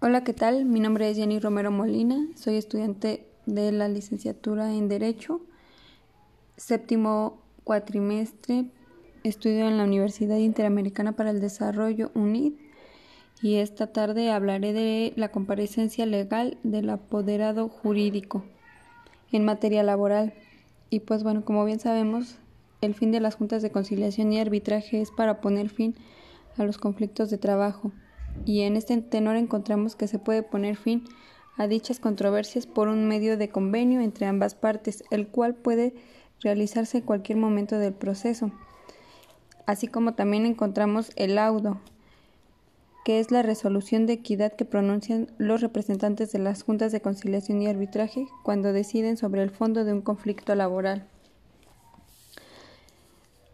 Hola, ¿qué tal? Mi nombre es Jenny Romero Molina, soy estudiante de la licenciatura en Derecho, séptimo cuatrimestre, estudio en la Universidad Interamericana para el Desarrollo UNID y esta tarde hablaré de la comparecencia legal del apoderado jurídico en materia laboral. Y pues bueno, como bien sabemos, el fin de las juntas de conciliación y arbitraje es para poner fin a los conflictos de trabajo y en este tenor encontramos que se puede poner fin a dichas controversias por un medio de convenio entre ambas partes, el cual puede realizarse en cualquier momento del proceso. Así como también encontramos el laudo, que es la resolución de equidad que pronuncian los representantes de las juntas de conciliación y arbitraje cuando deciden sobre el fondo de un conflicto laboral.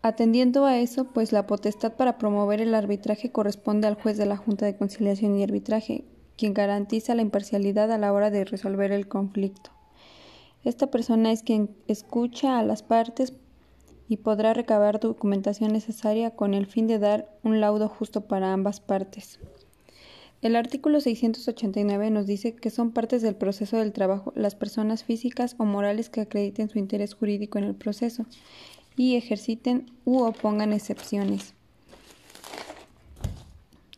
Atendiendo a eso, pues la potestad para promover el arbitraje corresponde al juez de la Junta de Conciliación y Arbitraje, quien garantiza la imparcialidad a la hora de resolver el conflicto. Esta persona es quien escucha a las partes y podrá recabar documentación necesaria con el fin de dar un laudo justo para ambas partes. El artículo 689 nos dice que son partes del proceso del trabajo las personas físicas o morales que acrediten su interés jurídico en el proceso y ejerciten u opongan excepciones.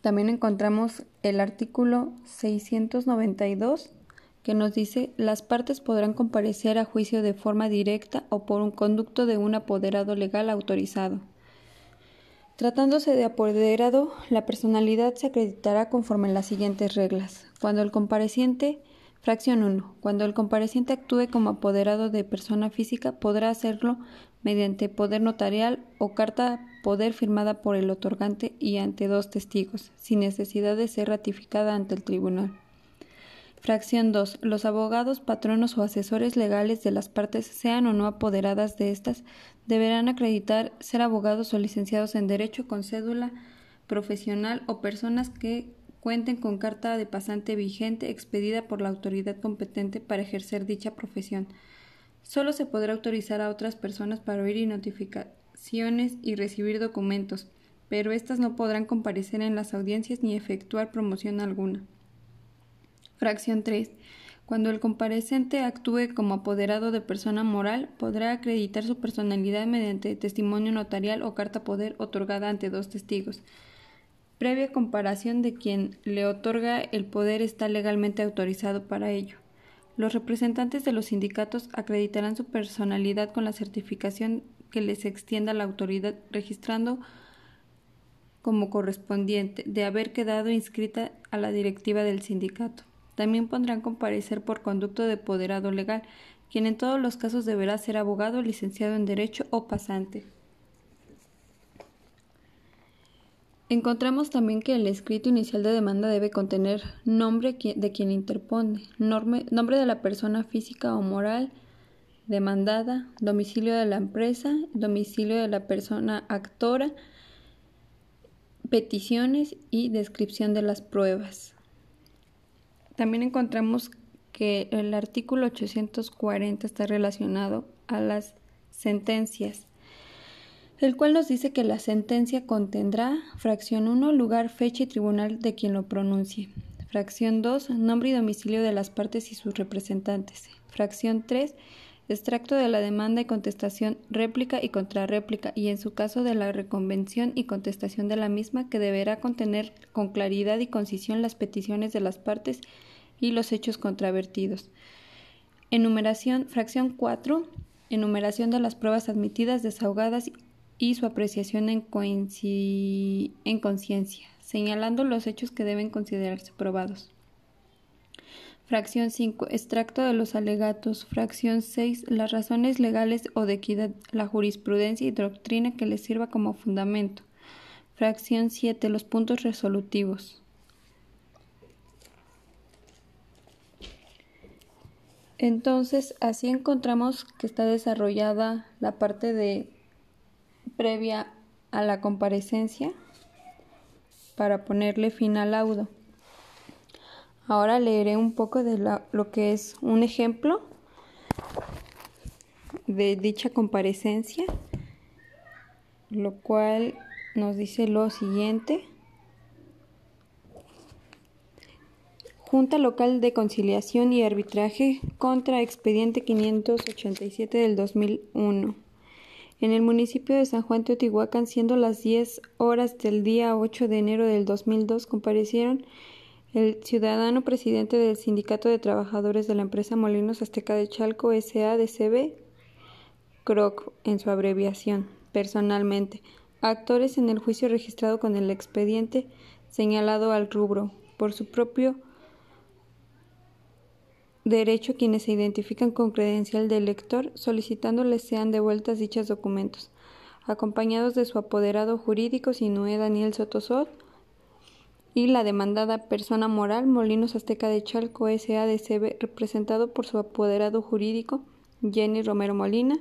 También encontramos el artículo 692 que nos dice las partes podrán comparecer a juicio de forma directa o por un conducto de un apoderado legal autorizado. Tratándose de apoderado, la personalidad se acreditará conforme las siguientes reglas. Cuando el compareciente Fracción 1. Cuando el compareciente actúe como apoderado de persona física, podrá hacerlo mediante poder notarial o carta poder firmada por el otorgante y ante dos testigos, sin necesidad de ser ratificada ante el tribunal. Fracción 2. Los abogados, patronos o asesores legales de las partes, sean o no apoderadas de estas, deberán acreditar ser abogados o licenciados en Derecho con cédula profesional o personas que cuenten con carta de pasante vigente expedida por la autoridad competente para ejercer dicha profesión. Solo se podrá autorizar a otras personas para oír y notificaciones y recibir documentos, pero éstas no podrán comparecer en las audiencias ni efectuar promoción alguna. Fracción 3. Cuando el comparecente actúe como apoderado de persona moral, podrá acreditar su personalidad mediante testimonio notarial o carta poder otorgada ante dos testigos previa comparación de quien le otorga el poder está legalmente autorizado para ello. Los representantes de los sindicatos acreditarán su personalidad con la certificación que les extienda la autoridad registrando como correspondiente de haber quedado inscrita a la directiva del sindicato. También pondrán comparecer por conducto de poderado legal, quien en todos los casos deberá ser abogado, licenciado en Derecho o pasante. Encontramos también que el escrito inicial de demanda debe contener nombre de quien interpone, nombre de la persona física o moral demandada, domicilio de la empresa, domicilio de la persona actora, peticiones y descripción de las pruebas. También encontramos que el artículo 840 está relacionado a las sentencias el cual nos dice que la sentencia contendrá, fracción 1, lugar, fecha y tribunal de quien lo pronuncie. Fracción 2, nombre y domicilio de las partes y sus representantes. Fracción 3, extracto de la demanda y contestación, réplica y contrarréplica, y en su caso de la reconvención y contestación de la misma, que deberá contener con claridad y concisión las peticiones de las partes y los hechos contravertidos. Enumeración, fracción 4, enumeración de las pruebas admitidas, desahogadas y su apreciación en, en conciencia, señalando los hechos que deben considerarse probados. Fracción 5. Extracto de los alegatos. Fracción 6. Las razones legales o de equidad, la jurisprudencia y doctrina que les sirva como fundamento. Fracción 7. Los puntos resolutivos. Entonces, así encontramos que está desarrollada la parte de previa a la comparecencia para ponerle fin al laudo. Ahora leeré un poco de lo que es un ejemplo de dicha comparecencia, lo cual nos dice lo siguiente. Junta Local de Conciliación y Arbitraje contra expediente 587 del 2001. En el municipio de San Juan Teotihuacán, siendo las 10 horas del día 8 de enero del 2002, comparecieron el ciudadano presidente del Sindicato de Trabajadores de la empresa Molinos Azteca de Chalco SADCB, CROC en su abreviación, personalmente, actores en el juicio registrado con el expediente señalado al rubro, por su propio derecho quienes se identifican con credencial de elector solicitándoles sean devueltas dichos documentos, acompañados de su apoderado jurídico Sinué Daniel Sotosot y la demandada persona moral Molinos Azteca de Chalco SADCB representado por su apoderado jurídico Jenny Romero Molina,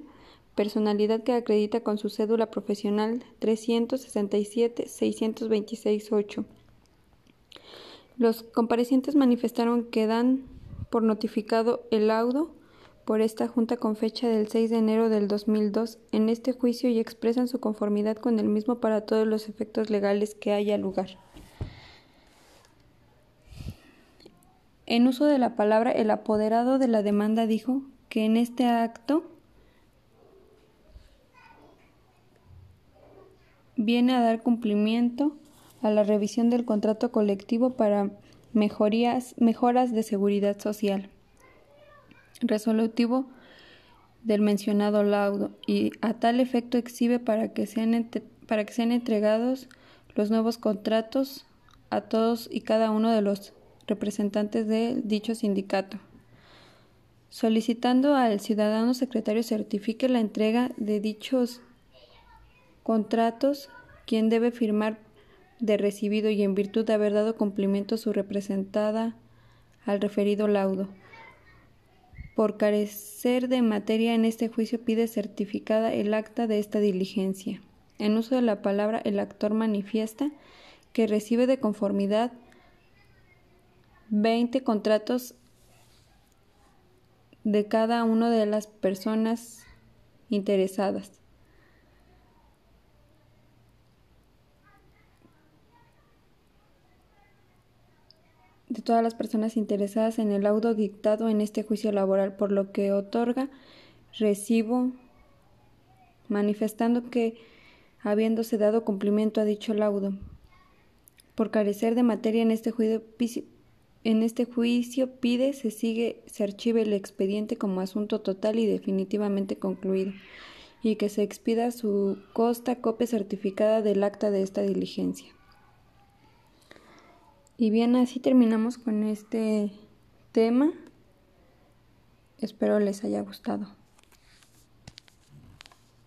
personalidad que acredita con su cédula profesional 367 626 8. Los comparecientes manifestaron que dan por notificado el laudo por esta Junta con fecha del 6 de enero del 2002 en este juicio y expresan su conformidad con el mismo para todos los efectos legales que haya lugar. En uso de la palabra, el apoderado de la demanda dijo que en este acto viene a dar cumplimiento a la revisión del contrato colectivo para mejorías, mejoras de seguridad social. Resolutivo del mencionado laudo y a tal efecto exhibe para que sean, para que sean entregados los nuevos contratos a todos y cada uno de los representantes de dicho sindicato, solicitando al ciudadano secretario certifique la entrega de dichos contratos, quien debe firmar de recibido y en virtud de haber dado cumplimiento su representada al referido laudo. Por carecer de materia en este juicio pide certificada el acta de esta diligencia. En uso de la palabra el actor manifiesta que recibe de conformidad 20 contratos de cada una de las personas interesadas todas las personas interesadas en el laudo dictado en este juicio laboral, por lo que otorga recibo manifestando que, habiéndose dado cumplimiento a dicho laudo, por carecer de materia en este juicio, en este juicio pide se sigue se archive el expediente como asunto total y definitivamente concluido y que se expida su costa copia certificada del acta de esta diligencia. Y bien, así terminamos con este tema. Espero les haya gustado.